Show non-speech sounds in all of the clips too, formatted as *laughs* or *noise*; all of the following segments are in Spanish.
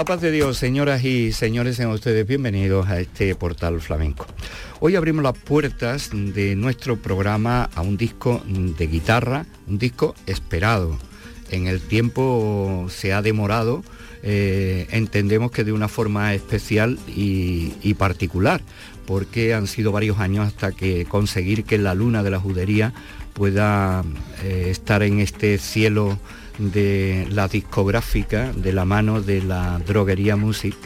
la paz de Dios, señoras y señores, sean ustedes bienvenidos a este portal flamenco. Hoy abrimos las puertas de nuestro programa a un disco de guitarra, un disco esperado. En el tiempo se ha demorado, eh, entendemos que de una forma especial y, particular, porque han sido varios años hasta que conseguir que la luna de la judería pueda eh, estar en este cielo de la discográfica de la mano de la droguería Music,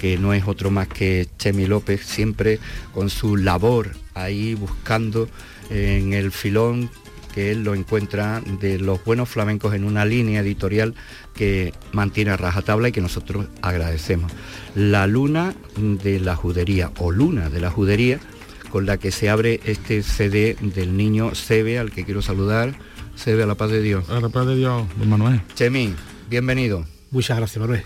que no es otro más que Chemi López, siempre con su labor ahí buscando en el filón que él lo encuentra de los buenos flamencos en una línea editorial que mantiene a rajatabla y que nosotros agradecemos. La luna de la judería o luna de la judería con la que se abre este CD del niño Sebe al que quiero saludar se ve a la paz de Dios. A la paz de Dios, Manuel. Chemi, bienvenido. Muchas gracias, Manuel.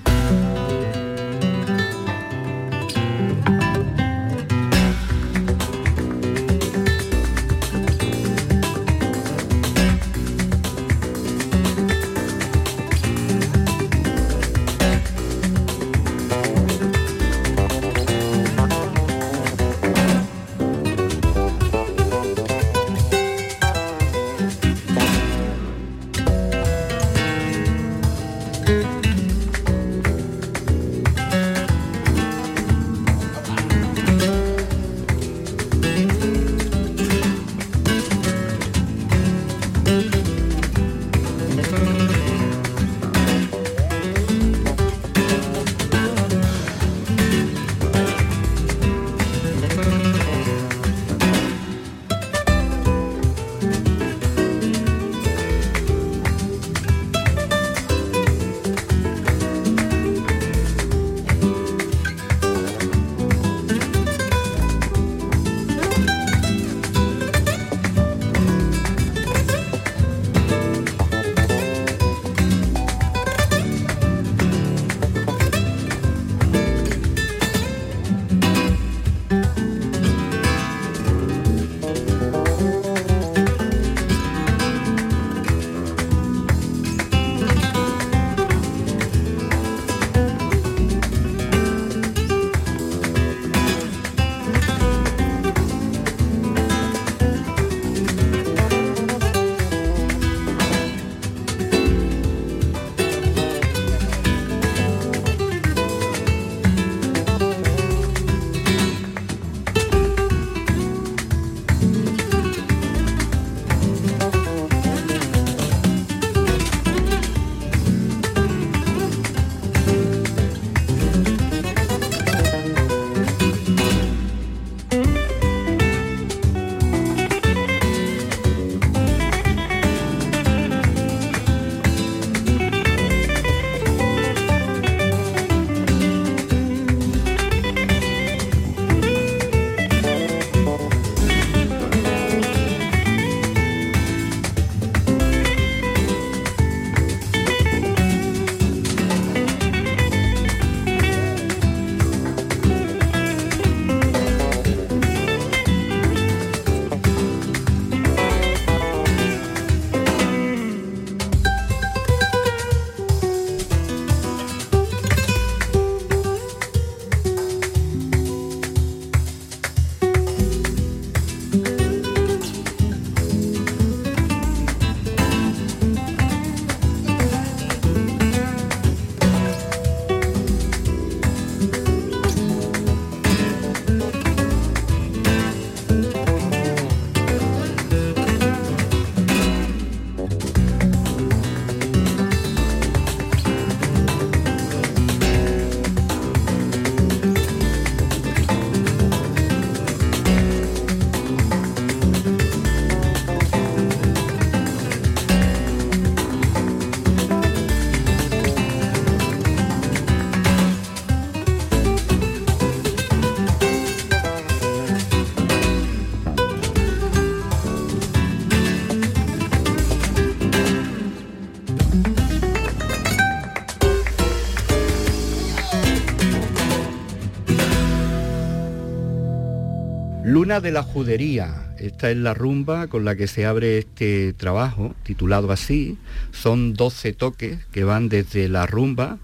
De la Judería. Esta es la rumba con la que se abre este trabajo, titulado así. Son 12 toques que van desde la rumba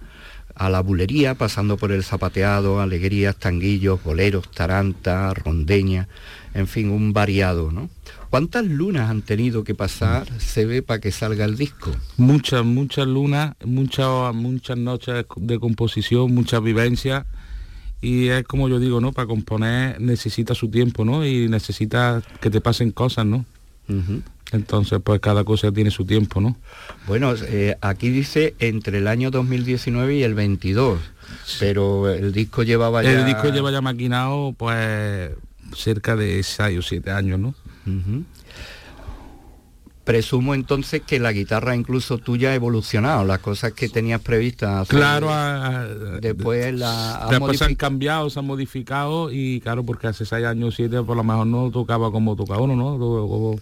a la bulería, pasando por el zapateado, alegrías, tanguillos, boleros, taranta, rondeña, en fin, un variado, ¿no? ¿Cuántas lunas han tenido que pasar, se ve, para que salga el disco? Muchas, muchas lunas, muchas, muchas noches de composición, muchas vivencias. Y es como yo digo, ¿no? Para componer necesita su tiempo, ¿no? Y necesita que te pasen cosas, ¿no? Entonces, pues cada cosa tiene su tiempo, ¿no? Bueno, eh, aquí dice entre el año 2019 y el 22, pero el disco llevaba ya... El disco lleva ya maquinado, pues, cerca de 6 o 7 años, ¿no? Presumo entonces que la guitarra incluso tuya ha evolucionado, las cosas que tenías previstas. Claro, después la después han cambiado, se han modificado y claro, porque hace seis años, siete, por lo mejor no tocaba como tocaba uno, ¿no?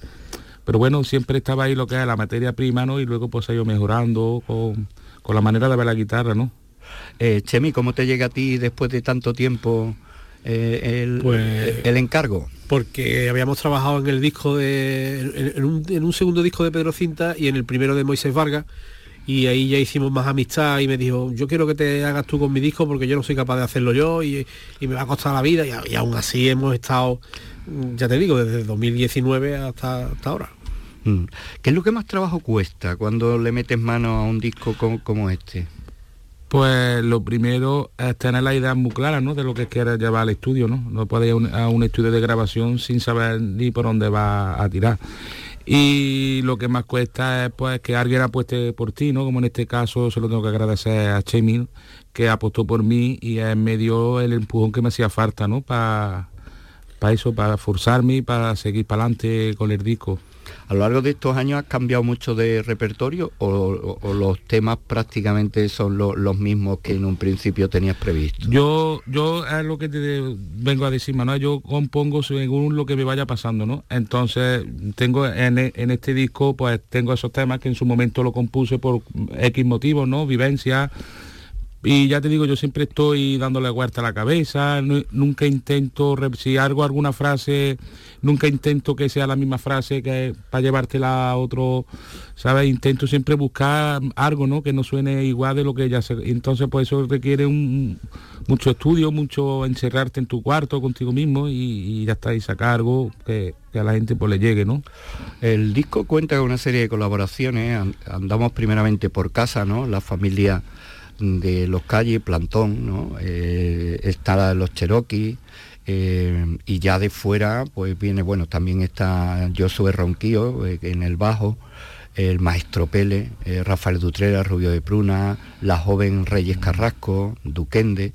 Pero bueno, siempre estaba ahí lo que es la materia prima, ¿no? Y luego pues ha ido mejorando con, la manera de ver la guitarra, ¿no? Eh, Chemi, ¿cómo te llega a ti después de tanto tiempo eh, pues el encargo? porque habíamos trabajado en el disco de, en, un, segundo disco de Pedro Cinta y en el primero de Moisés Vargas y ahí ya hicimos más amistad y me dijo yo quiero que te hagas tú con mi disco porque yo no soy capaz de hacerlo yo y, me va a costar la vida y, aún así hemos estado ya te digo desde 2019 hasta, hasta ahora mm. ¿Qué es lo que más trabajo cuesta cuando le metes mano a un disco como este? Pues lo primero es tener la idea muy clara, ¿no? De lo que quieres llevar al estudio, ¿no? No puedes ir a un, estudio de grabación sin saber ni por dónde va a tirar. Y lo que más cuesta es pues que alguien apueste por ti, ¿no? Como en este caso se lo tengo que agradecer a Chemil, que apostó por mí y me dio el empujón que me hacía falta, ¿no? Para eso, para forzarme y para seguir para adelante con el disco. ¿A lo largo de estos años has cambiado mucho de repertorio o, los temas prácticamente son los mismos que en un principio tenías previsto? Yo, yo es lo que te vengo a decir, Manuel, yo compongo según lo que me vaya pasando, ¿no? Entonces, tengo en, en este disco, pues tengo esos temas que en su momento lo compuse por X motivos, ¿no? Vivencia, y ya te digo, yo siempre estoy dándole vuelta a la cabeza, nunca intento, si hago alguna frase, nunca intento que sea la misma frase que para llevártela a otro, ¿sabes? Intento siempre buscar algo, ¿no? Que no suene igual de lo que ya se... Entonces, pues eso requiere un, mucho estudio, mucho encerrarte en tu cuarto contigo mismo y, ya está, y sacar algo que, a la gente pues le llegue, ¿no? El disco cuenta con una serie de colaboraciones, andamos primeramente por casa, ¿no? La familia de los calles, Plantón, ¿no? Eh, está los Cherokee, eh, y ya de fuera pues viene, bueno, también está Josué Ronquillo eh, en el bajo, el Maestro Pele, Rafael Dutrera, Rubio de Pruna, la joven Reyes Carrasco, Duquende,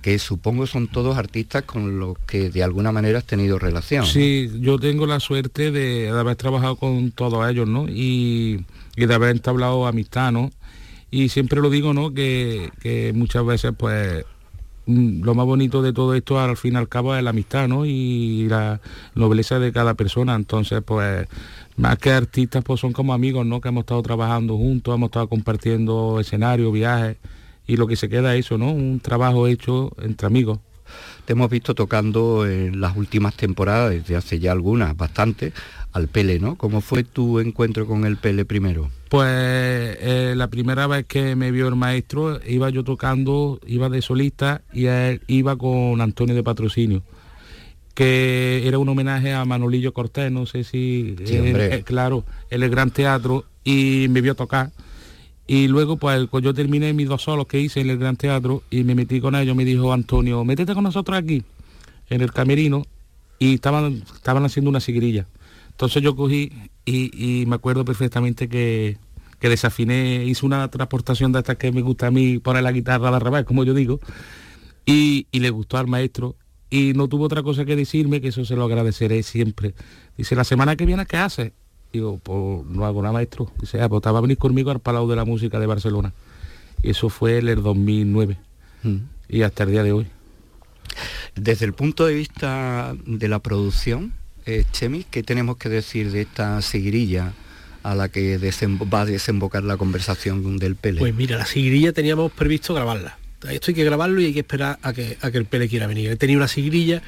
que supongo son todos artistas con los que de alguna manera has tenido relación. Sí, yo tengo la suerte de, haber trabajado con todos ellos, ¿no? Y, y de haber entablado amistad, ¿no? y siempre lo digo, ¿no? Que, muchas veces, pues, mm, lo más bonito de todo esto al fin y al cabo es la amistad, ¿no? Y la nobleza de cada persona. Entonces, pues, más que artistas, pues son como amigos, ¿no? Que hemos estado trabajando juntos, hemos estado compartiendo escenarios, viajes, y lo que se queda es eso, ¿no? Un trabajo hecho entre amigos. Te hemos visto tocando en las últimas temporadas, desde hace ya algunas, bastante, al Pele, ¿no? ¿Cómo fue tu encuentro con el Pele primero? Pues eh, la primera vez que me vio el maestro, iba yo tocando, iba de solista y él iba con Antonio de Patrocinio que era un homenaje a Manolillo Cortés, no sé si, sí, eh, eh, claro, en el Gran Teatro, y me vio tocar. Y luego pues, pues yo terminé mis dos solos que hice en el Gran Teatro y me metí con ellos, me dijo Antonio, métete con nosotros aquí, en el camerino, y estaban, estaban haciendo una sigrilla. Entonces yo cogí y, me acuerdo perfectamente que, desafiné, hice una transportación de estas que me gusta a mí poner la guitarra de revés, como yo digo, y, le gustó al maestro y no tuvo otra cosa que decirme, que eso se lo agradeceré siempre. Dice, la semana que viene, ¿qué hace? Digo, pues no hago nada, maestro. Dice, ah, pues te va a venir conmigo al Palau de la Música de Barcelona. Y eso fue el 2009 mm. y hasta el día de hoy. Desde el punto de vista de la producción, eh, Chemi, ¿qué tenemos que decir de esta seguirilla a la que va a desembocar la conversación del Pele? Pues mira, la seguirilla teníamos previsto grabarla esto hay que grabarlo y hay que esperar a que, a que el Pele quiera venir. Él tenía una sigrilla,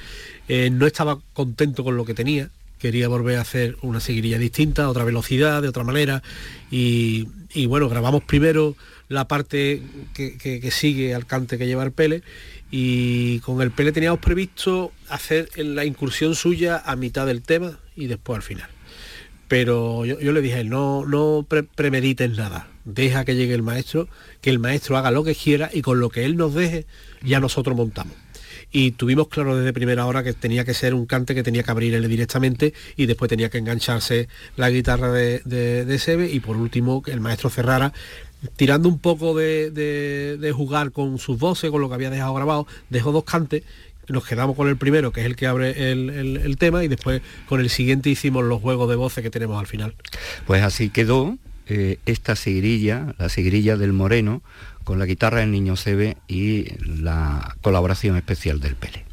eh, no estaba contento con lo que tenía, quería volver a hacer una seguirilla distinta, otra velocidad, de otra manera. Y, bueno, grabamos primero la parte que, sigue al cante que lleva el Pele y con el Pele teníamos previsto hacer la incursión suya a mitad del tema y después al final. Pero yo, le dije, no, no premedites nada, deja que llegue el maestro, que el maestro haga lo que quiera y con lo que él nos deje ya nosotros montamos y tuvimos claro desde primera hora que tenía que ser un cante que tenía que abrirle directamente y después tenía que engancharse la guitarra de, de, Sebe y por último que el maestro cerrara tirando un poco de, jugar con sus voces, con lo que había dejado grabado, dejó dos cantes nos quedamos con el primero, que es el que abre el, tema, y después con el siguiente hicimos los juegos de voces que tenemos al final. Pues así quedó eh, esta sigrilla, la sigrilla del Moreno, con la guitarra del Niño Sebe y la colaboración especial del Pele.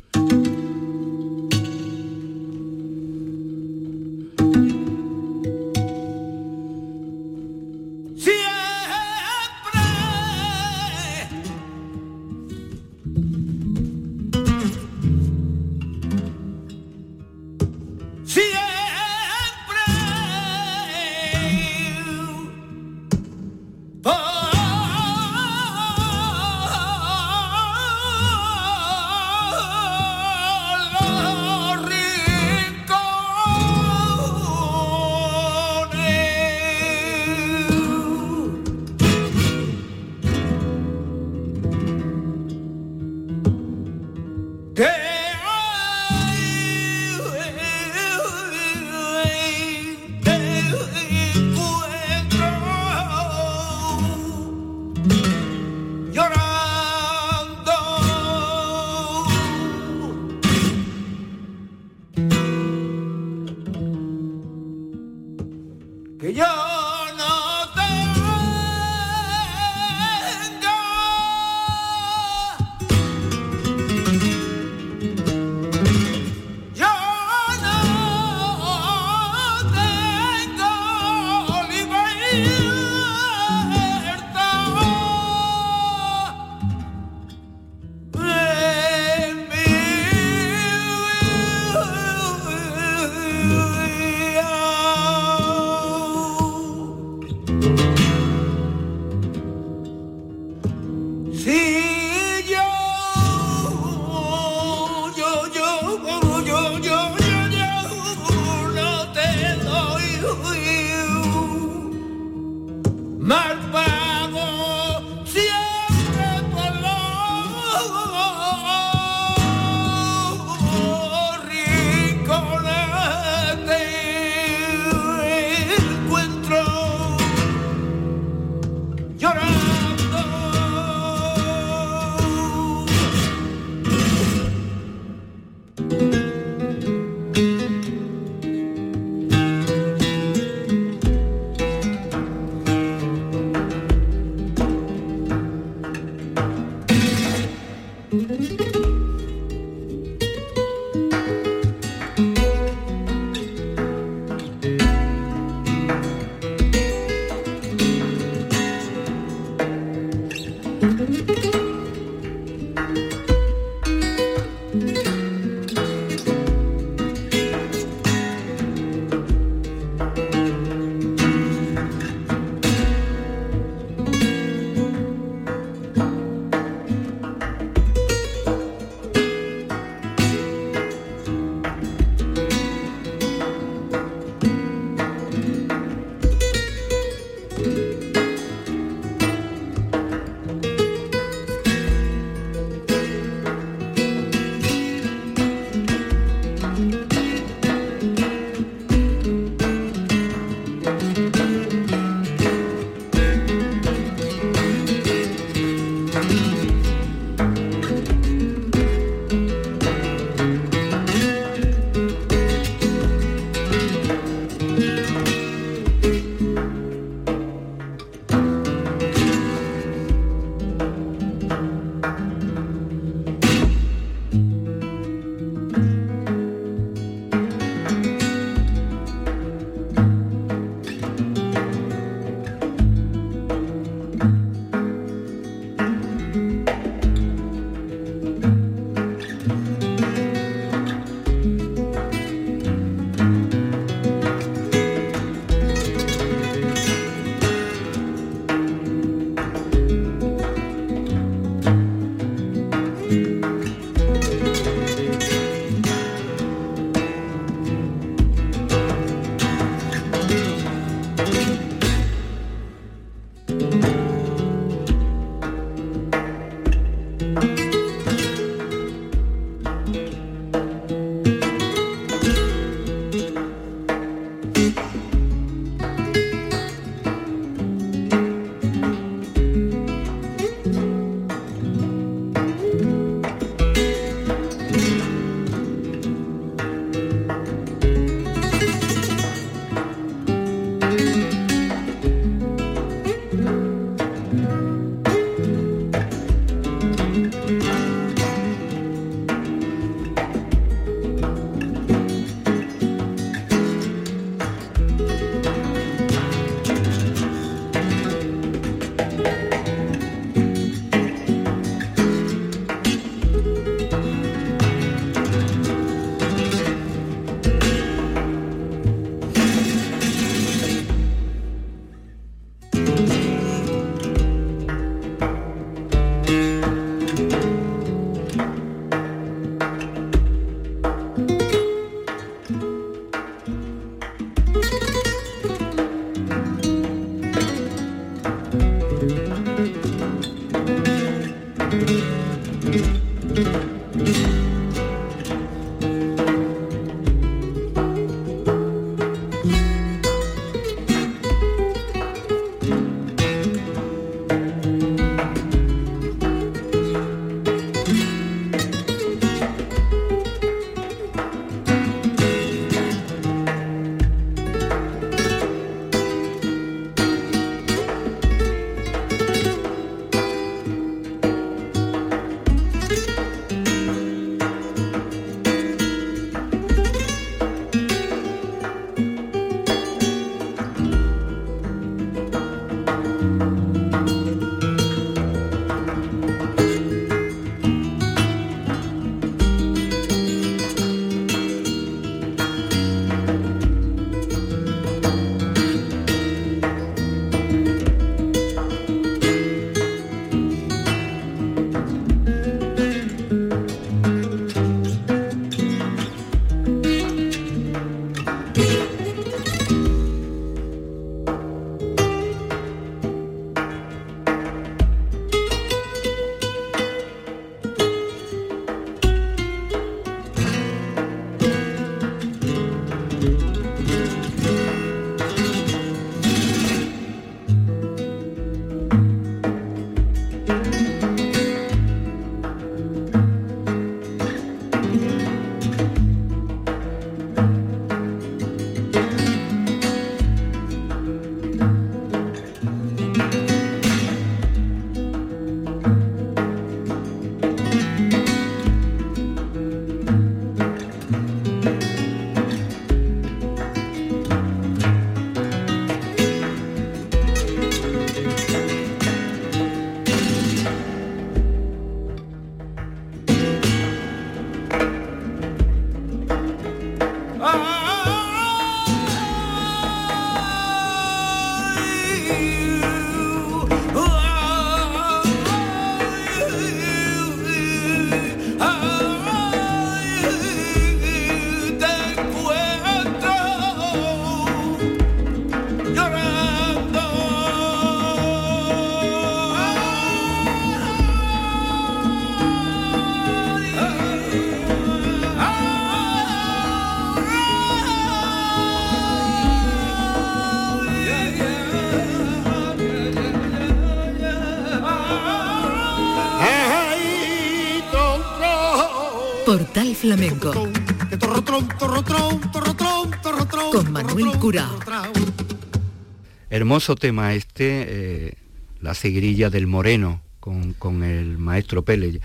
Hermoso tema este, eh, la seguirilla del Moreno con, el maestro Pele.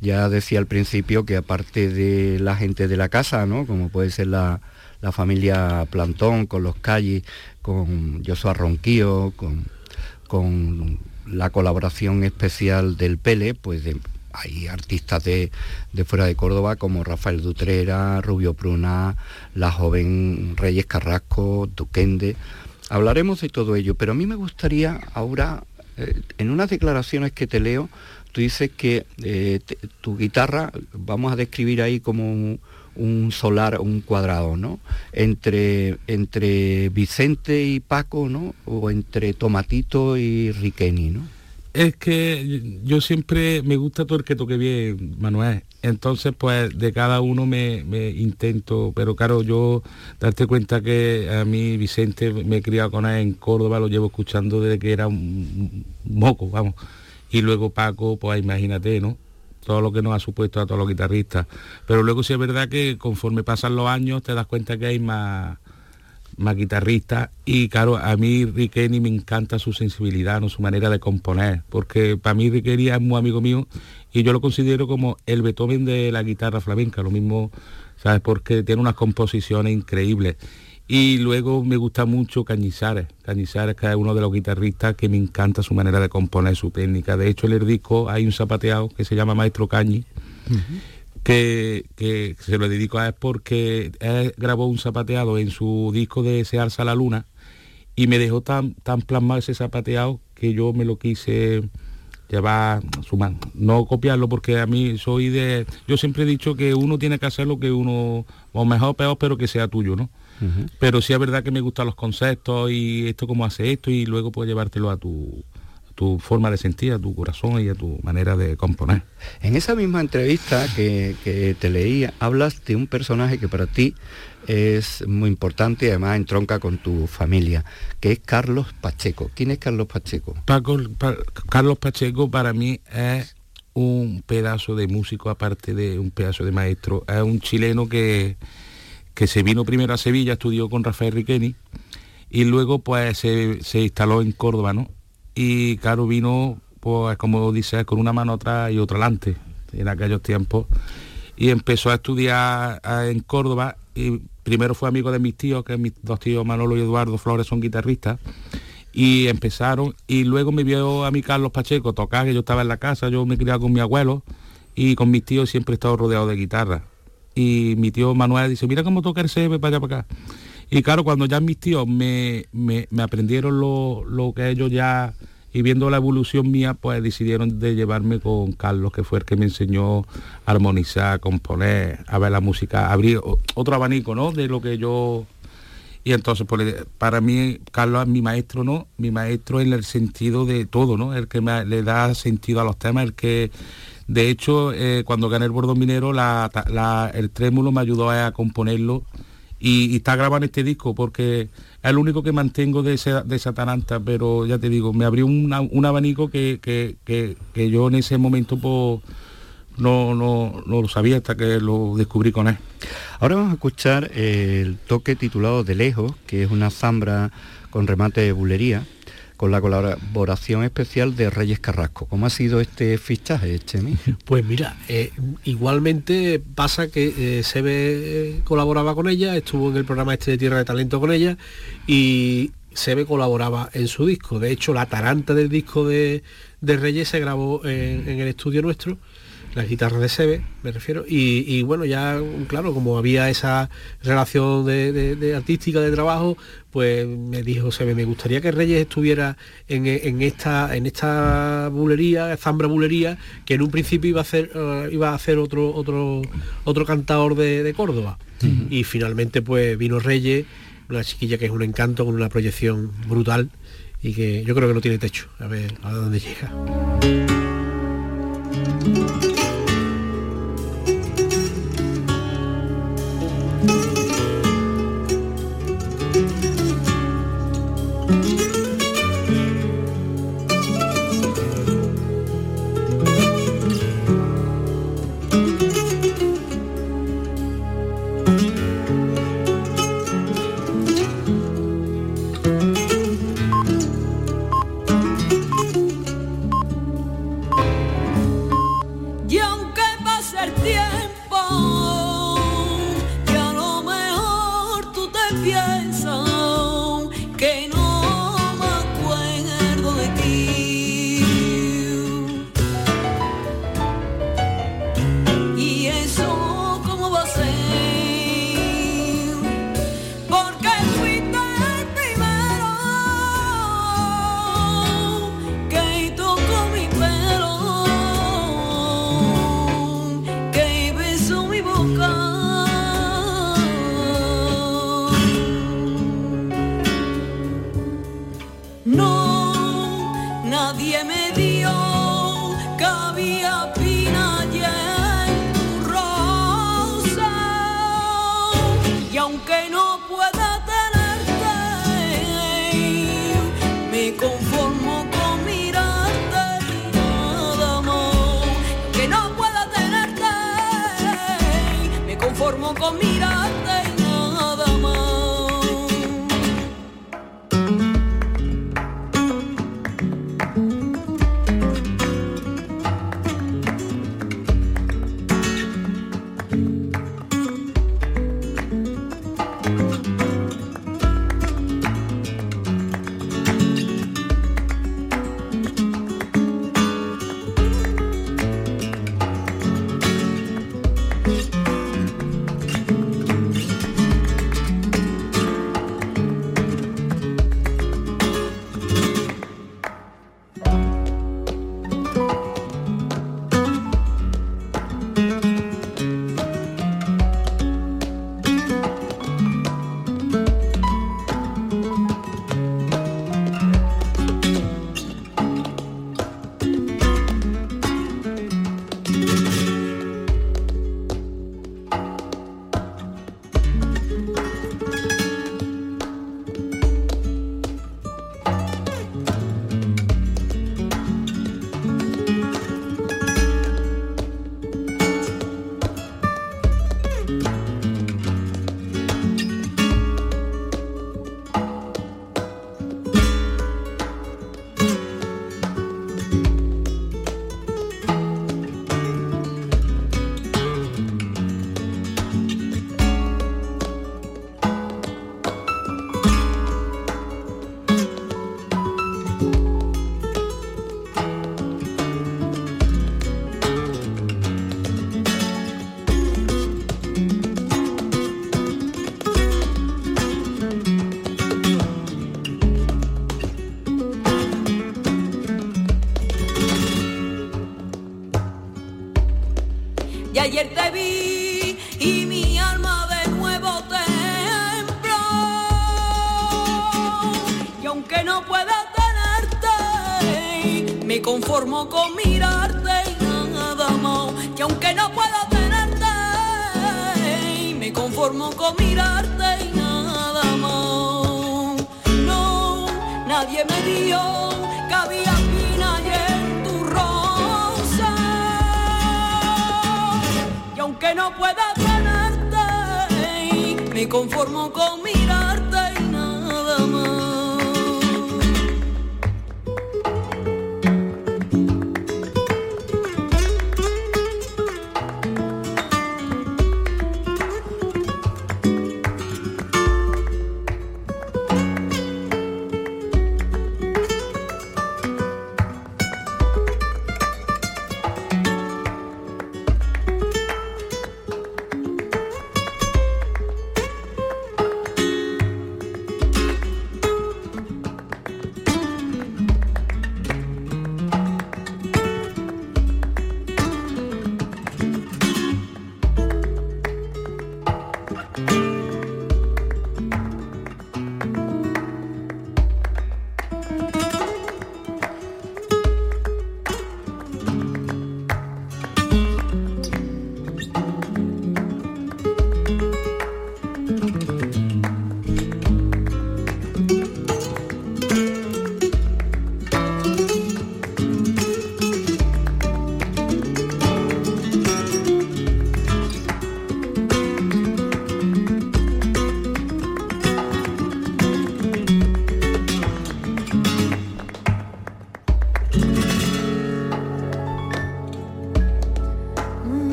Ya decía al principio que aparte de la gente de la casa, ¿no? como puede ser la, familia Plantón, con los calles, con Joshua Ronquío, con, con la colaboración especial del Pele, pues hay artistas de, de, fuera de Córdoba como Rafael Dutrera, Rubio Pruna, la joven Reyes Carrasco, Duquende. Hablaremos de todo ello, pero a mí me gustaría ahora, eh, en unas declaraciones que te leo, tú dices que eh, tu guitarra, vamos a describir ahí como un, solar, un cuadrado, ¿no? Entre, entre Vicente y Paco, ¿no? O entre Tomatito y Riqueni, ¿no? Es que yo siempre me gusta todo el que toque bien, Manuel. Entonces, pues de cada uno me, intento, pero claro, yo darte cuenta que a mí Vicente me he criado con él en Córdoba, lo llevo escuchando desde que era un moco, vamos. Y luego Paco, pues imagínate, ¿no? Todo lo que nos ha supuesto a todos los guitarristas. Pero luego sí es verdad que conforme pasan los años te das cuenta que hay más más guitarrista y claro, a mí Riqueni me encanta su sensibilidad, ¿no? su manera de componer, porque para mí Riqueni es muy amigo mío y yo lo considero como el Beethoven de la guitarra flamenca, lo mismo, ¿sabes? Porque tiene unas composiciones increíbles. Y luego me gusta mucho Cañizares, Cañizares que es uno de los guitarristas que me encanta su manera de componer, su técnica. De hecho, en el disco hay un zapateado que se llama Maestro Cañi que, se lo dedico a él porque él grabó un zapateado en su disco de Se alza la luna y me dejó tan, tan plasmado ese zapateado que yo me lo quise llevar a su mano. No copiarlo porque a mí soy de... Yo siempre he dicho que uno tiene que hacer lo que uno, o mejor o peor, pero que sea tuyo, ¿no? Pero sí es verdad que me gustan los conceptos y esto cómo hace esto y luego puedes llevártelo a tu, tu forma de sentir, a tu corazón y a tu manera de componer. En esa misma entrevista que, te leí, hablas de un personaje que para ti es muy importante y además entronca con tu familia, que es Carlos Pacheco. ¿Quién es Carlos Pacheco? Carlos Pacheco para mí es un pedazo de músico, aparte de un pedazo de maestro. Es un chileno que, que se vino primero a Sevilla, estudió con Rafael Riqueni y luego pues se, se instaló en Córdoba, ¿no? Y claro, vino, pues como dice, con una mano atrás y otra adelante en aquellos tiempos. Y empezó a estudiar en Córdoba y primero fue amigo de mis tíos, que mis dos tíos Manolo y Eduardo Flores son guitarristas, y empezaron, y luego me vio a mi Carlos Pacheco tocar, que yo estaba en la casa, yo me criaba con mi abuelo, y con mis tíos siempre he estado rodeado de guitarra. Y mi tío Manuel dice, mira cómo toca el CB para allá para acá. Y claro, cuando ya mis tíos me, aprendieron lo, que ellos ya, y viendo la evolución mía, pues decidieron de llevarme con Carlos, que fue el que me enseñó a armonizar, a componer, a ver la música, abrir otro abanico, ¿no? De lo que yo... Y entonces, pues, para mí, Carlos es mi maestro, ¿no? Mi maestro en el sentido de todo, ¿no? El que me, le da sentido a los temas, el que... De hecho, eh, cuando gané el Bordón Minero, el trémulo me ayudó a componerlo y, está grabando este disco porque es el único que mantengo de esa, de esa taranta, pero ya te digo, me abrió un abanico que, que, yo en ese momento pues, no, no, no, lo sabía hasta que lo descubrí con él. Ahora vamos a escuchar el toque titulado De Lejos, que es una zambra con remate de bulería con la colaboración especial de Reyes Carrasco. ¿Cómo ha sido este fichaje, Chemi? *laughs* Pues mira, eh, igualmente pasa que eh, eh, colaboraba con ella, estuvo en el programa este de Tierra de Talento con ella y Sebe colaboraba en su disco. De hecho, la taranta del disco de, Reyes se grabó en el estudio nuestro las guitarras de Sebe, me refiero, y, bueno, ya, claro, como había esa relación de, artística, de trabajo, pues me dijo Sebe, me gustaría que Reyes estuviera en, esta en esta bulería, zambra bulería, que en un principio iba a hacer, eh, iba a hacer otro, otro, otro cantador de, Córdoba. Y finalmente pues vino Reyes, una chiquilla que es un encanto, con una proyección brutal y que yo creo que no tiene techo, a ver a dónde llega. Que había pina y rosa. Aunque no pueda tenerte me conformo con mirarte mi amor que no pueda tenerte me conformo con mir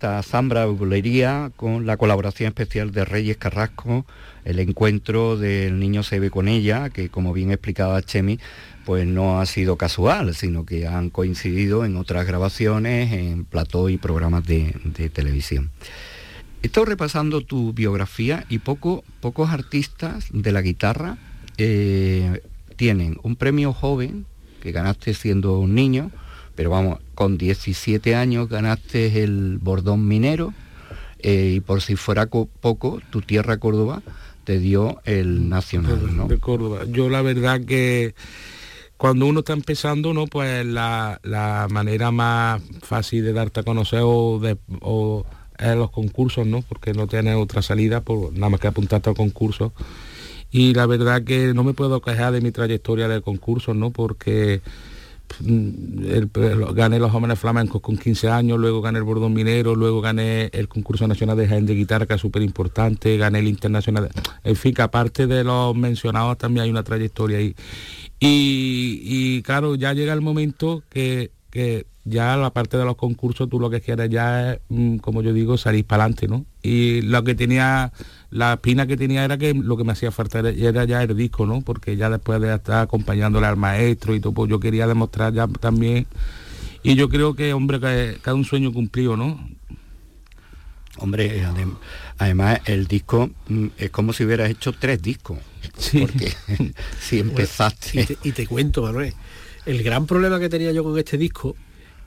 esta zambra bulería con la colaboración especial de Reyes Carrasco, el encuentro del niño se ve con ella, que como bien explicaba Chemi, pues no ha sido casual, sino que han coincidido en otras grabaciones, en plató y programas de, televisión. He estado repasando tu biografía y poco, pocos artistas de la guitarra eh, tienen un premio joven que ganaste siendo un niño, pero vamos, con 17 años ganaste el Bordón Minero eh, y por si fuera co- poco, tu tierra Córdoba te dio el Nacional, ¿no? de Córdoba. Yo la verdad que cuando uno está empezando, ¿no? Pues la, la manera más fácil de darte a conocer o de o es los concursos, ¿no? Porque no tienes otra salida por nada más que apuntarte al concurso. Y la verdad que no me puedo quejar de mi trayectoria de concursos, ¿no? Porque el- el- gané los jóvenes flamencos con 15 años, luego gané el bordón minero, luego gané el concurso nacional de Jaén de guitarra, que es súper importante, gané el internacional. En fin, que aparte de los mencionados también hay una trayectoria ahí. Y, y, claro, ya llega el momento que, que ya la parte de los concursos tú lo que quieres ya es, mm, como yo digo, salir para adelante, ¿no? Y lo que tenía, la espina que tenía era que lo que me hacía falta era, era ya el disco, ¿no? Porque ya después de estar acompañándole al maestro y todo, pues yo quería demostrar ya también. Y yo creo que, hombre, que cada un sueño cumplido, ¿no? Hombre, adem- además el disco mm, es como si hubieras hecho tres discos. Sí. Porque *laughs* si empezaste... Y te, y te cuento, Manuel, el gran problema que tenía yo con este disco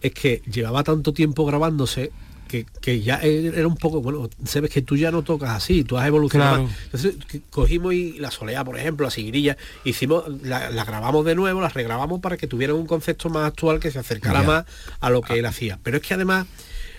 es que llevaba tanto tiempo grabándose que, que ya era un poco, bueno, sabes que tú ya no tocas así, tú has evolucionado. Claro. Entonces cogimos y la solea, por ejemplo, la siguirilla, hicimos, la, la grabamos de nuevo, la regrabamos para que tuviera un concepto más actual que se acercara Ya. más a lo que él hacía. Pero es que además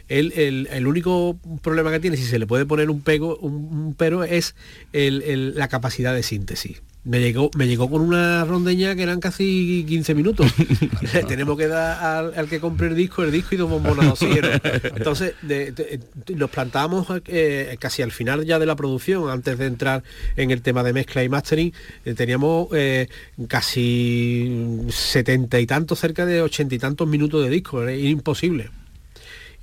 él, el, el único problema que tiene, si se le puede poner un pego, un, un pero, es el- el- la capacidad de síntesis. Me llegó, me llegó con una rondeña que eran casi 15 minutos. *laughs* *laughs* Tenemos que dar al, al que compre el disco, el disco y dos bombonas. Entonces, de- de- de- nos plantábamos eh, casi al final ya de la producción, antes de entrar en el tema de mezcla y mastering, eh, teníamos eh, casi setenta y tantos, cerca de ochenta y tantos minutos de disco, era imposible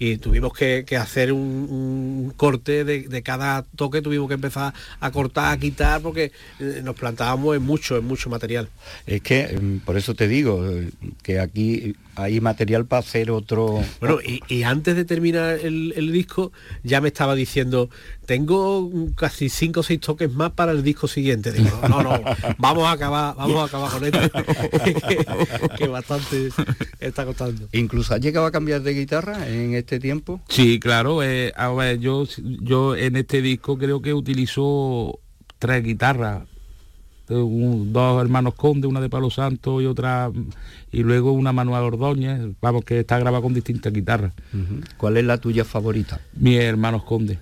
y tuvimos que, hacer un, corte de, de cada toque, tuvimos que empezar a cortar, a quitar, porque eh, nos plantábamos en mucho, en mucho material. Es que mm, por eso te digo eh, que aquí hay material para hacer otro... Bueno, y, y antes de terminar el, el disco, ya me estaba diciendo, tengo casi cinco o seis toques más para el disco siguiente. Digo, no, no, vamos a acabar, vamos a acabar con esto, que, *laughs* que bastante está costando. Incluso has llegado a cambiar de guitarra en este tiempo. Sí, claro. eh, a ver, yo, yo en este disco creo que utilizo tres guitarras. Un- dos hermanos Conde, una de Palo Santo y otra y luego una Manuel Ordóñez, vamos que está grabada con distintas guitarras. ¿Cuál es la tuya favorita? Mis hermanos Conde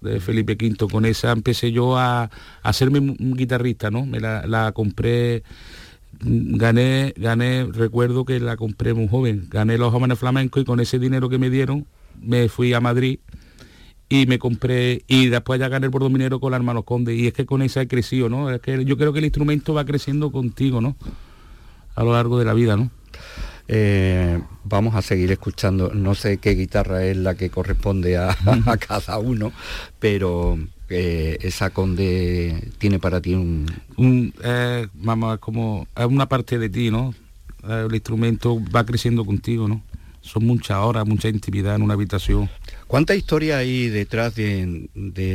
de Felipe V, con esa empecé yo a, a hacerme un guitarrista, ¿no? Me la, la compré gané, gané, recuerdo que la compré muy joven, gané los jóvenes flamencos y con ese dinero que me dieron me fui a Madrid y me compré y después ya gané el bordo minero con la hermanos Conde y es que con esa he crecido, ¿no? Es que yo creo que el instrumento va creciendo contigo, ¿no? A lo largo de la vida, ¿no? Eh, vamos a seguir escuchando, no sé qué guitarra es la que corresponde a, a cada uno, pero eh, esa conde tiene para ti un... un, eh, vamos, como es una parte de ti, ¿no? El instrumento va creciendo contigo, ¿no? Son muchas horas, mucha intimidad en una habitación. ¿Cuánta historia hay detrás de,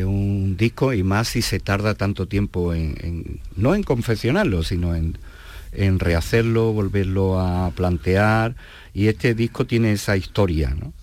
un disco y más si se tarda tanto tiempo en, en- no en confeccionarlo, sino en, en rehacerlo, volverlo a plantear? Y este disco tiene esa historia, ¿no?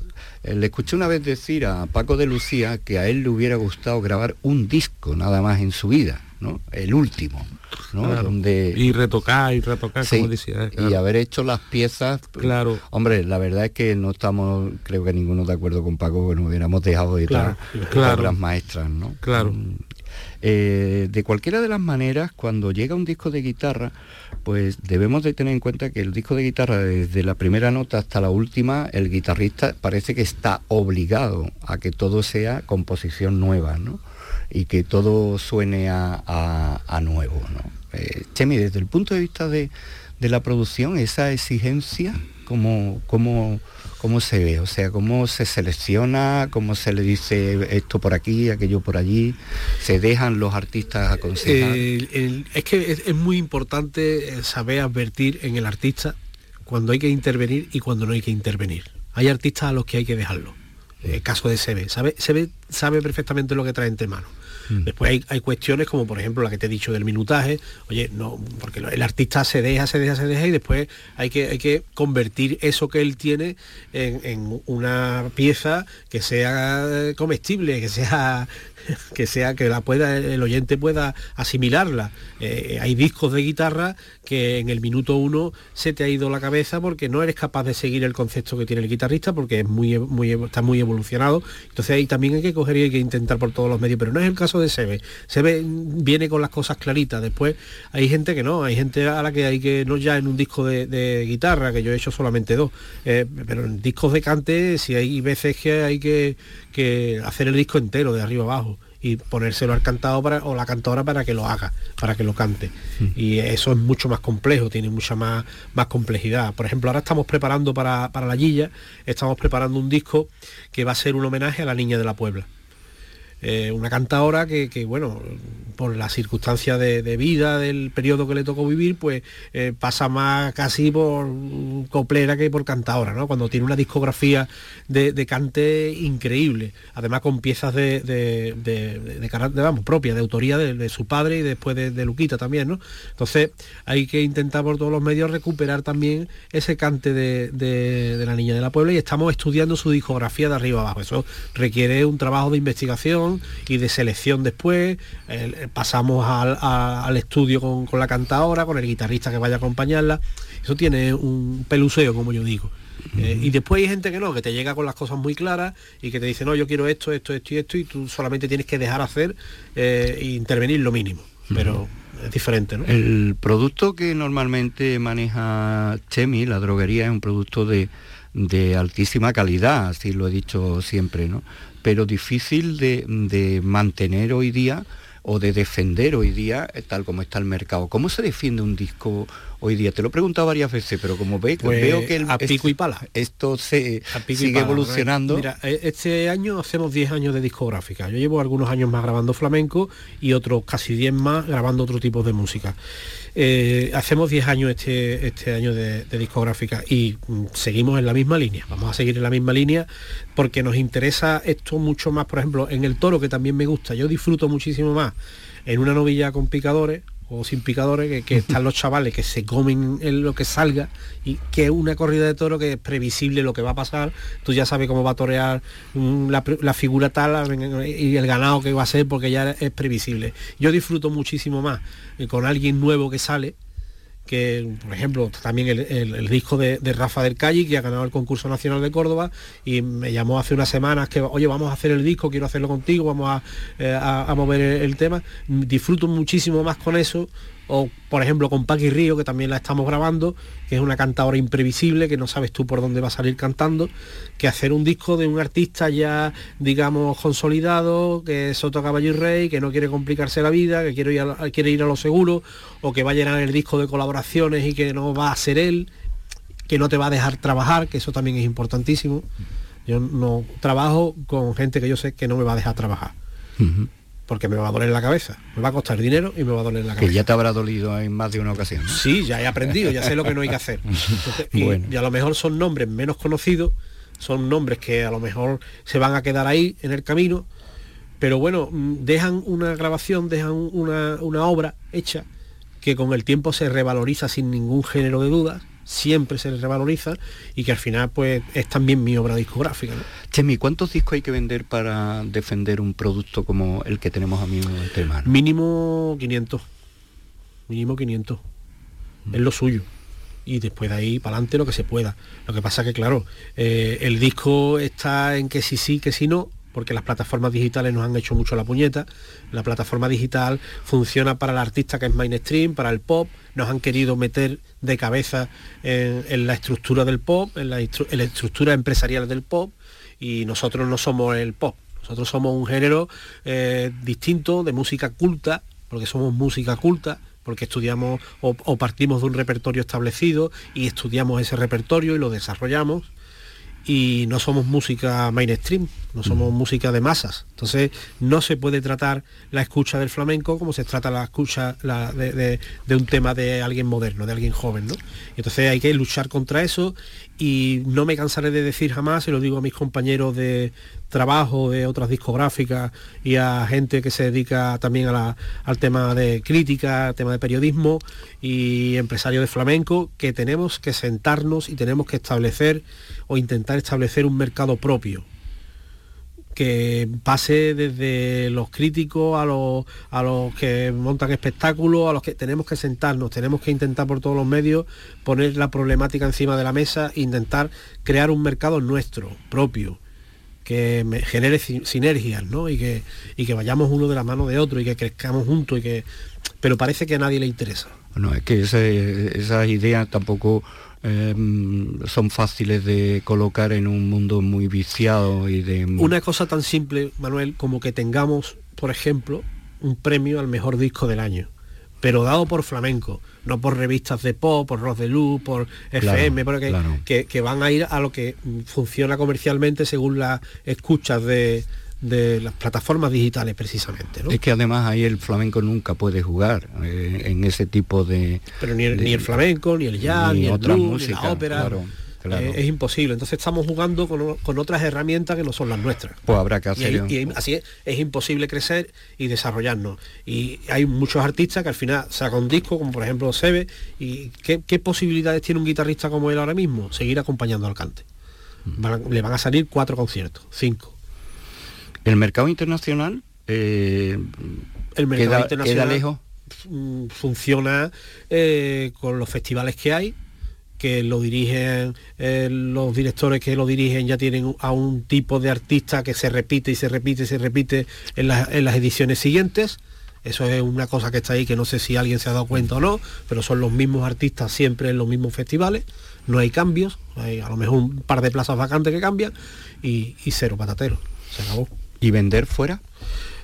Eh, Le escuché una vez decir a Paco de Lucía que a él le hubiera gustado grabar un disco nada más en su vida, ¿no? El último, ¿no? Claro. Donde Y retocar y retocar, Sí, como decía. eh, y haber hecho las piezas. Claro. Hombre, la verdad es que no estamos, creo que ninguno de acuerdo con Paco, que nos hubiéramos dejado de Claro, claro. obras maestras, ¿no? Claro. Mm. Eh, de cualquiera de las maneras, cuando llega un disco de guitarra, pues debemos de tener en cuenta que el disco de guitarra, desde la primera nota hasta la última, el guitarrista parece que está obligado a que todo sea composición nueva, ¿no? Y que todo suene a, a- a nuevo, ¿no? Eh, Chemi, desde el punto de vista de, de la producción, esa exigencia, ¿cómo, cómo, cómo se ve? O sea, ¿cómo se selecciona? ¿Cómo se le dice esto por aquí, aquello por allí? ¿Se dejan los artistas aconsejar? El- es que es, es muy importante eh, saber advertir en el artista cuando hay que intervenir y cuando no hay que intervenir. Hay artistas a los que hay que dejarlo. El caso de Sebe. Sabe, Sebe sabe perfectamente lo que trae entre manos. Después hay, hay cuestiones como por ejemplo la que te he dicho del minutaje, oye, no, porque el artista se deja, se deja, se deja y después hay que, hay que convertir eso que él tiene en, una pieza que sea comestible, que sea *laughs* que sea que la pueda el oyente pueda asimilarla. Eh, hay discos de guitarra que en el minuto uno se te ha ido la cabeza porque no eres capaz de seguir el concepto que tiene el guitarrista porque es muy, muy está muy evolucionado. Entonces ahí también hay que coger y hay que intentar por todos los medios, pero no es el caso de Sebe. Sebe viene con las cosas claritas. Después hay gente que no, hay gente a la que hay que no ya en un disco de, de guitarra que yo he hecho solamente dos, eh, pero en discos de cante si hay veces que hay que, que hacer el disco entero de arriba abajo y ponérselo al cantado para, o la cantora para que lo haga, para que lo cante. Y eso es mucho más complejo, tiene mucha más, más complejidad. Por ejemplo, ahora estamos preparando para, para la Gilla, estamos preparando un disco que va a ser un homenaje a la Niña de la Puebla. Eh, una cantadora que, que, bueno, por las circunstancias de, vida del periodo que le tocó vivir, pues eh, pasa más casi por coplera que por cantadora, ¿no? Cuando tiene una discografía de, cante increíble, además con piezas de, de, carácter, vamos, propia, de autoría de, su padre y después de, Luquita también, ¿no? Entonces hay que intentar por todos los medios recuperar también ese cante de la niña de la Puebla y estamos estudiando su discografía de arriba abajo. Eso requiere un trabajo de investigación y de selección después. El- pasamos al, a- al estudio con, con la cantadora, con el guitarrista que vaya a acompañarla. Eso tiene un peluseo, como yo digo. Eh, y después hay gente que no, que te llega con las cosas muy claras y que te dice, no, yo quiero esto, esto, esto y esto, y tú solamente tienes que dejar hacer eh, e intervenir lo mínimo. Pero es diferente, ¿no? El producto que normalmente maneja Chemi, la droguería, es un producto de, de altísima calidad, así lo he dicho siempre, ¿no? Pero difícil de, mantener hoy día o de defender hoy día eh, tal como está el mercado. ¿Cómo se defiende un disco hoy día? Te lo he preguntado varias veces, pero como ve, Pues, veo que el- a pico y pala. esto se sigue pala, evolucionando. Mira, eh, este año hacemos 10 años de discográfica. Yo llevo algunos años más grabando flamenco y otros casi 10 más grabando otro tipo de música. Eh, hacemos 10 años este, este año de, de discográfica y mm, seguimos en la misma línea. Vamos a seguir en la misma línea porque nos interesa esto mucho más, por ejemplo, en el toro, que también me gusta. Yo disfruto muchísimo más en una novilla con picadores o sin picadores, que, están los chavales que se comen en lo que salga y que es una corrida de toro que es previsible lo que va a pasar, tú ya sabes cómo va a torear mm, la, la figura tal y el ganado que va a ser porque ya es previsible. Yo disfruto muchísimo más eh, con alguien nuevo que sale, que por ejemplo también el, el- disco de, Rafa del Calle que ha ganado el concurso nacional de Córdoba y me llamó hace unas semanas que oye vamos a hacer el disco quiero hacerlo contigo vamos a, eh, a- mover el tema disfruto muchísimo más con eso o por ejemplo con Paqui Río que también la estamos grabando que es una cantadora imprevisible que no sabes tú por dónde va a salir cantando que hacer un disco de un artista ya digamos consolidado que es Soto Caballo y Rey que no quiere complicarse la vida que quiere ir a, quiere ir a lo seguro o que va a llenar el disco de colaboraciones y que no va a ser él que no te va a dejar trabajar que eso también es importantísimo yo no trabajo con gente que yo sé que no me va a dejar trabajar. Porque me va a doler la cabeza me va a costar dinero y me va a doler la Que cabeza ya te habrá dolido en más de una ocasión. ¿no? Sí, ya he aprendido, ya sé lo que no hay que hacer. *laughs* Entonces, y, Bueno. y a lo mejor son nombres menos conocidos, son nombres que a lo mejor se van a quedar ahí en el camino, pero bueno, mm, dejan una grabación, dejan una, una obra hecha que con el tiempo se revaloriza sin ningún género de dudas siempre se le revaloriza y que al final pues es también mi obra discográfica. ¿no? Chemi, ¿cuántos discos hay que vender para defender un producto como el que tenemos a mí entre manos? Mínimo 500. Mínimo 500. Es lo suyo. Y después de ahí para adelante lo que se pueda. Lo que pasa que, claro, eh, el disco está en que sí sí, que sí no, porque las plataformas digitales nos han hecho mucho la puñeta. La plataforma digital funciona para el artista que es mainstream, para el pop. Nos han querido meter de cabeza en, la estructura del pop, en la, estructura empresarial del pop, y nosotros no somos el pop. Nosotros somos un género eh, distinto de música culta, porque somos música culta, porque estudiamos o partimos de un repertorio establecido y estudiamos ese repertorio y lo desarrollamos y no somos música mainstream, no somos música de masas. Entonces no se puede tratar la escucha del flamenco como se trata la escucha de, un tema de alguien moderno, de alguien joven. ¿no? Entonces hay que luchar contra eso y no me cansaré de decir jamás, y lo digo a mis compañeros de trabajo de otras discográficas y a gente que se dedica también al tema de crítica, al tema de periodismo y empresarios de flamenco, que tenemos que sentarnos y tenemos que establecer o intentar establecer un mercado propio que pase desde los críticos a los, a los que montan espectáculos, a los que tenemos que sentarnos, tenemos que intentar por todos los medios poner la problemática encima de la mesa e intentar crear un mercado nuestro, propio, que genere si- sinergias, ¿no? Y que, y que vayamos uno de la mano de otro y que crezcamos juntos y que. Pero parece que a nadie le interesa. Bueno, es que esas ideas tampoco eh, son fáciles de colocar en un mundo muy viciado y de... Una cosa tan simple, Manuel, como que tengamos, por ejemplo, un premio al mejor disco del año, pero dado por flamenco, no por revistas de pop, por Rock de Luz, por FM, porque, claro. que, que van a ir a lo que funciona comercialmente según las escuchas de, de las plataformas digitales precisamente. ¿no? Es que además ahí el flamenco nunca puede jugar eh, en ese tipo de... Pero ni el, de- ni el flamenco, ni el jazz, ni ni, el otra blues, música, ni la ópera. claro, claro. eh, es imposible. Entonces estamos jugando con, con otras herramientas que no son las nuestras. Pues habrá que hacer... y así es, es imposible crecer y desarrollarnos. Y hay muchos artistas que al final sacan un disco, como por ejemplo Sebe, y ¿qué, qué posibilidades tiene un guitarrista como él ahora mismo? Seguir acompañando al cante. Van- le van a salir cuatro conciertos, cinco. El mercado internacional eh, El mercado queda, internacional queda lejos. mm, funciona eh, con los festivales que hay que lo dirigen eh, los directores que lo dirigen ya tienen a un tipo de artista que se repite y se repite y se repite en, las- en las ediciones siguientes. Eso es una cosa que está ahí que no sé si alguien se ha dado cuenta o no pero son los mismos artistas siempre en los mismos festivales. No hay cambios hay a lo mejor un par de plazas vacantes que cambian y, y cero patatero se acabó ¿Y vender fuera?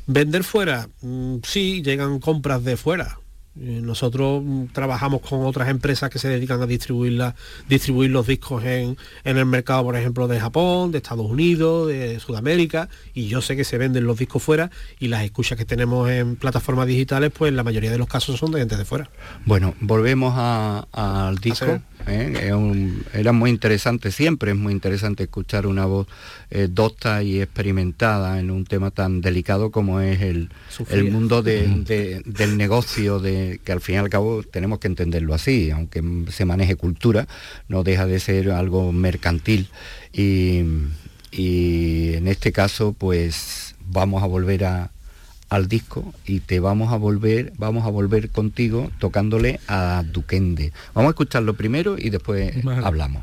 Vender fuera, mm, sí, llegan compras de fuera. Eh, Nosotros mm, trabajamos con otras empresas que se dedican a distribuir, la- distribuir los discos en, en el mercado, por ejemplo, de Japón, de Estados Unidos, de Sudamérica, y yo sé que se venden los discos fuera y las escuchas que tenemos en plataformas digitales, pues la mayoría de los casos son de gente de fuera. Bueno, volvemos a- al disco. ¿eh? Un- era muy interesante, siempre es muy interesante escuchar una voz eh, docta y experimentada en un tema tan delicado como es el, el mundo de- de- del negocio, de, que al fin y al cabo tenemos que entenderlo así, aunque se maneje cultura, no deja de ser algo mercantil. Y, y en este caso, pues vamos a volver a, al disco y te vamos a volver, vamos a volver contigo tocándole a Duquende. Vamos a escucharlo primero y después Vale. hablamos.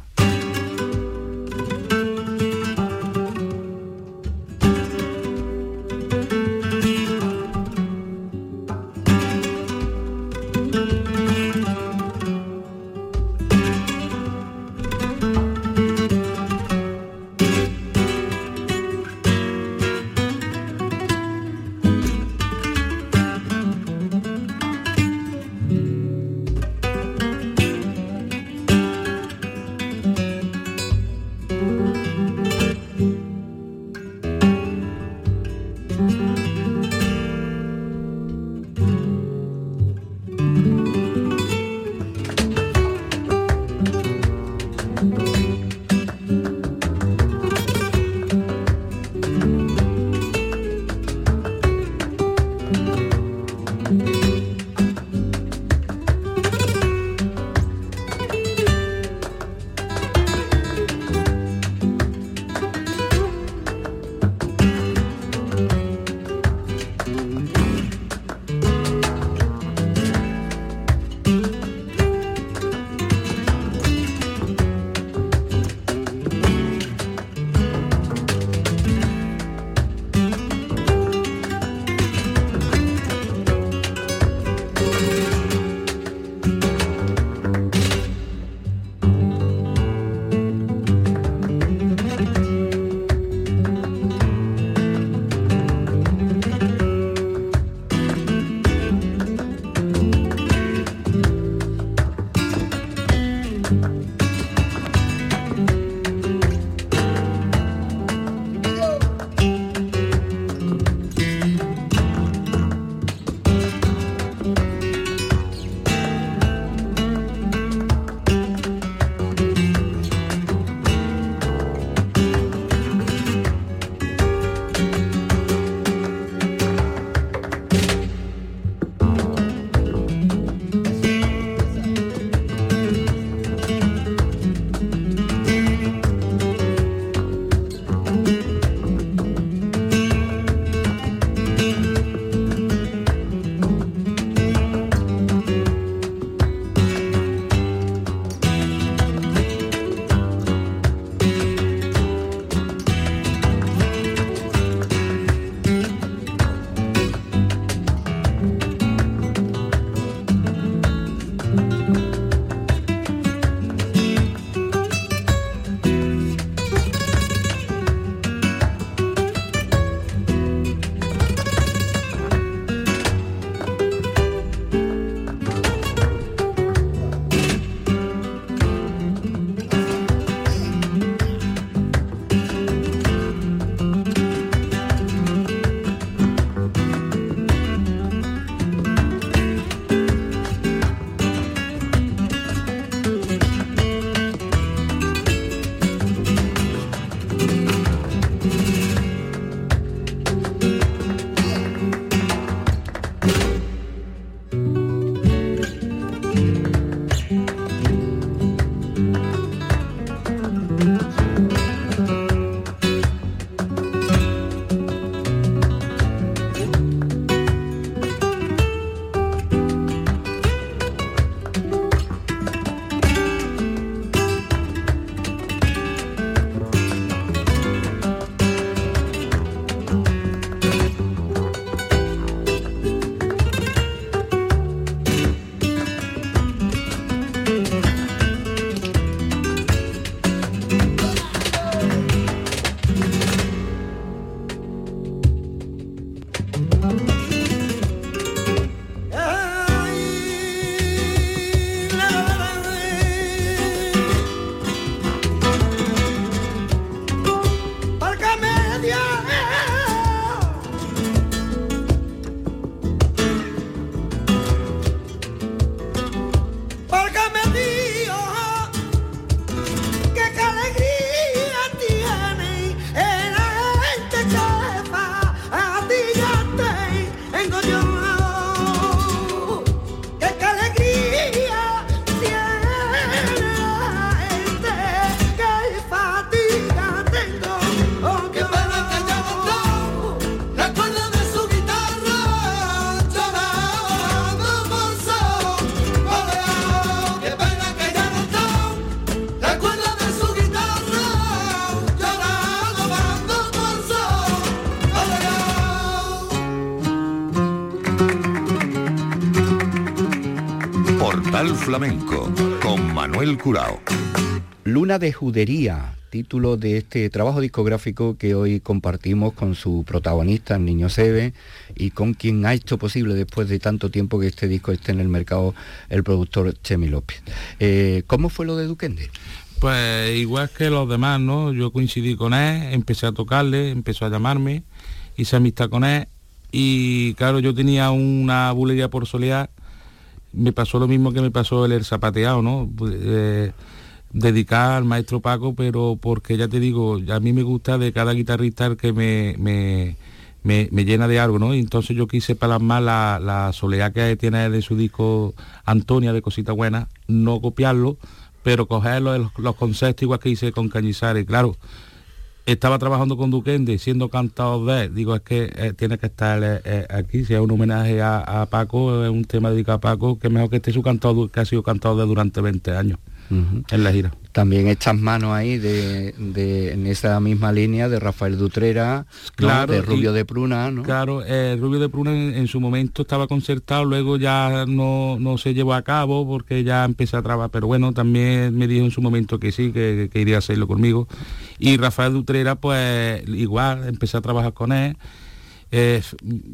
Manuel Curao. Luna de Judería, título de este trabajo discográfico que hoy compartimos con su protagonista, el niño Sebe, y con quien ha hecho posible después de tanto tiempo que este disco esté en el mercado el productor Chemi López. Eh, ¿Cómo fue lo de Duquende? Pues igual que los demás, ¿no? Yo coincidí con él, empecé a tocarle, empezó a llamarme, hice amistad con él y claro, yo tenía una bulería por solear, me pasó lo mismo que me pasó el, zapateado, ¿no? Eh, dedicar al maestro Paco, pero porque ya te digo, a mí me gusta de cada guitarrista el que me, me, me, me llena de algo, ¿no? Y entonces yo quise plasmar la, la soledad que tiene de su disco Antonia de Cosita Buena, no copiarlo, pero coger los, los conceptos igual que hice con Cañizares, claro. Estaba trabajando con Duquende, siendo cantado de. Digo, es que eh, tiene que estar eh, eh, aquí. Si es un homenaje a, a Paco, es un tema dedicado a Paco, que mejor que esté su cantado, que ha sido cantado de durante 20 años en la gira. También echas mano ahí de, de- en esa misma línea de Rafael Dutrera, ¿no? Claro, de Rubio y- de Pruna, ¿no? Claro, eh, Rubio de Pruna en, en su momento estaba concertado, luego ya no, no se llevó a cabo porque ya empecé a trabajar, pero bueno, también me dijo en su momento que sí, que, que iría a hacerlo conmigo. Y Rafael Dutrera, pues igual, empecé a trabajar con él. Eh,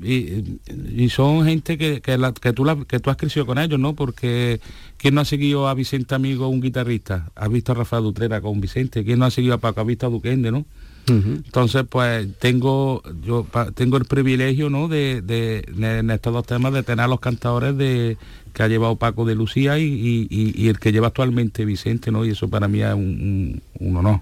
y, y son gente que, que, la- que tú la- que tú has crecido con ellos, ¿no? Porque ¿quién no ha seguido a Vicente Amigo, un guitarrista? ¿Has visto a Rafael Dutrera con Vicente? ¿Quién no ha seguido a Paco? ¿Ha visto a Duquende, no? Entonces, pues tengo yo pa- tengo el privilegio, ¿no? De, de- de- en estos dos temas de tener a los cantadores de que ha llevado Paco de Lucía y, y- el que lleva actualmente Vicente, ¿no? Y eso para mí es un, un- un honor.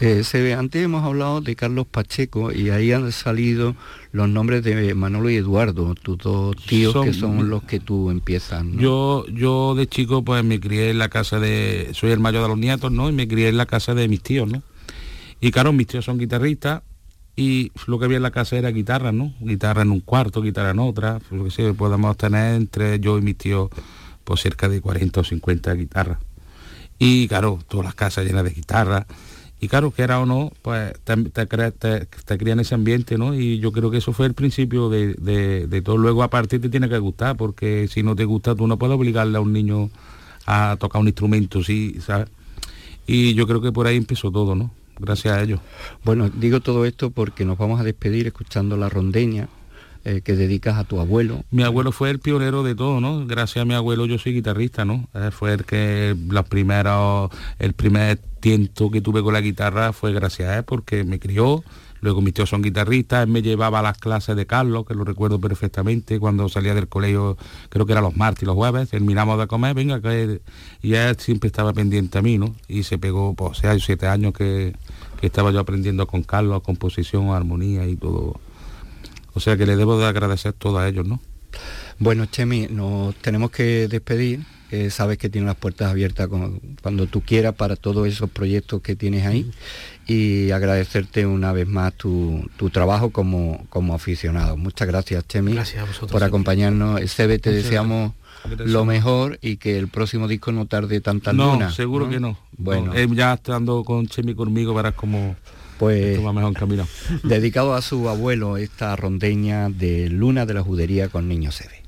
Eh, se ve, antes hemos hablado de Carlos Pacheco y ahí han salido los nombres de Manolo y Eduardo, tus dos tíos Son- que son los que tú empiezas. ¿no? Yo, yo de chico pues me crié en la casa de, soy el mayor de los nietos, ¿no? Y me crié en la casa de mis tíos, ¿no? Y claro, mis tíos son guitarristas y lo que había en la casa era guitarra, ¿no? Guitarra en un cuarto, guitarra en otra, lo que sé, podemos tener entre yo y mis tíos pues cerca de 40 o 50 guitarras. Y claro, todas las casas llenas de guitarras. Y claro, que era o no, pues te, te, te, te cría en ese ambiente, ¿no? Y yo creo que eso fue el principio de, de- de todo. Luego a partir te tiene que gustar, porque si no te gusta tú no puedes obligarle a un niño a tocar un instrumento, sí, ¿sabes? Y yo creo que por ahí empezó todo, ¿no? Gracias a ellos. Bueno, digo todo esto porque nos vamos a despedir escuchando la rondeña eh, que dedicas a tu abuelo. Mi abuelo fue el pionero de todo, ¿no? Gracias a mi abuelo yo soy guitarrista, ¿no? Eh, fue el que los primeros, el primer tiento que tuve con la guitarra fue gracias a él porque me crió. Luego mis tíos son guitarristas, él me llevaba a las clases de Carlos, que lo recuerdo perfectamente, cuando salía del colegio, creo que era los martes y los jueves, terminamos de comer, venga, que... y él siempre estaba pendiente a mí, ¿no? Y se pegó, pues, seis o siete años que, que estaba yo aprendiendo con Carlos, composición, armonía y todo. O sea que le debo de agradecer todo a ellos, ¿no? Bueno, Chemi, nos tenemos que despedir. Eh, sabes que tienes las puertas abiertas cuando tú quieras para todos esos proyectos que tienes ahí y agradecerte una vez más tu, tu trabajo como, como aficionado. Muchas gracias, Chemi, Gracias a vosotros, por acompañarnos. Sebe, te deseamos lo mejor y que el próximo disco no tarde tantas no, lunas. seguro que no. Bueno, No, eh, ya estando con Chemi conmigo verás cómo pues va mejor encaminado. *laughs* dedicado a su abuelo esta rondeña de Luna de la Judería con Niño Sebe.